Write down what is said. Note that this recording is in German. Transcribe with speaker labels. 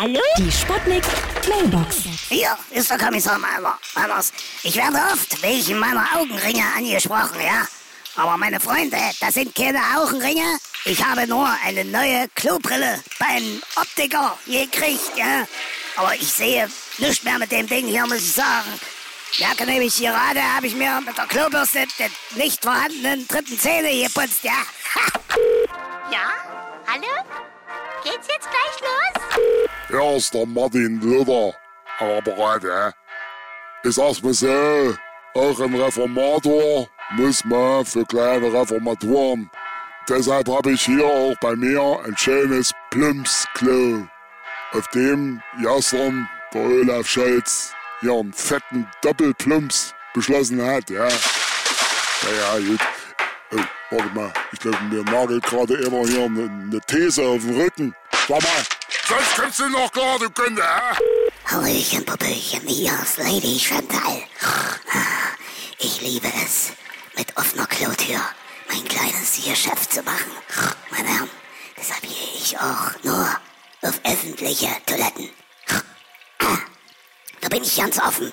Speaker 1: Hallo?
Speaker 2: Die Sputnik Mailbox.
Speaker 3: Hier ist der Kommissar Malmer. Anders. Ich werde oft wegen meiner Augenringe angesprochen, ja? Aber meine Freunde, das sind keine Augenringe. Ich habe nur eine neue Klobrille beim Optiker gekriegt, ja? Aber ich sehe nichts mehr mit dem Ding hier, muss ich sagen. Ja, nämlich gerade habe ich mir mit der Klobürste den nicht vorhandenen dritten Zähne geputzt, ja?
Speaker 1: Ja? Hallo? Geht's jetzt gleich los?
Speaker 4: Hier ist der Martin Luther am Apparat, ja. Ich sag's mal so, auch ein Reformator muss man für kleine Reformatoren. Deshalb habe ich hier auch bei mir ein schönes Plumpsklo, auf dem gestern der Olaf Scholz hier einen fetten Doppelplumps beschlossen hat, ja. Ja, ja, gut. Oh, warte mal, ich glaube, mir nagelt gerade immer hier eine, eine These auf den Rücken. Sag mal, sonst kommst du noch klar, du Kunde, hä?
Speaker 3: Hallöchen, Popöchen, ist Lady Chantal. Ich liebe es, mit offener Klotür mein kleines Geschäft zu machen. Meine Herren, deshalb gehe ich auch nur auf öffentliche Toiletten. Da bin ich ganz offen.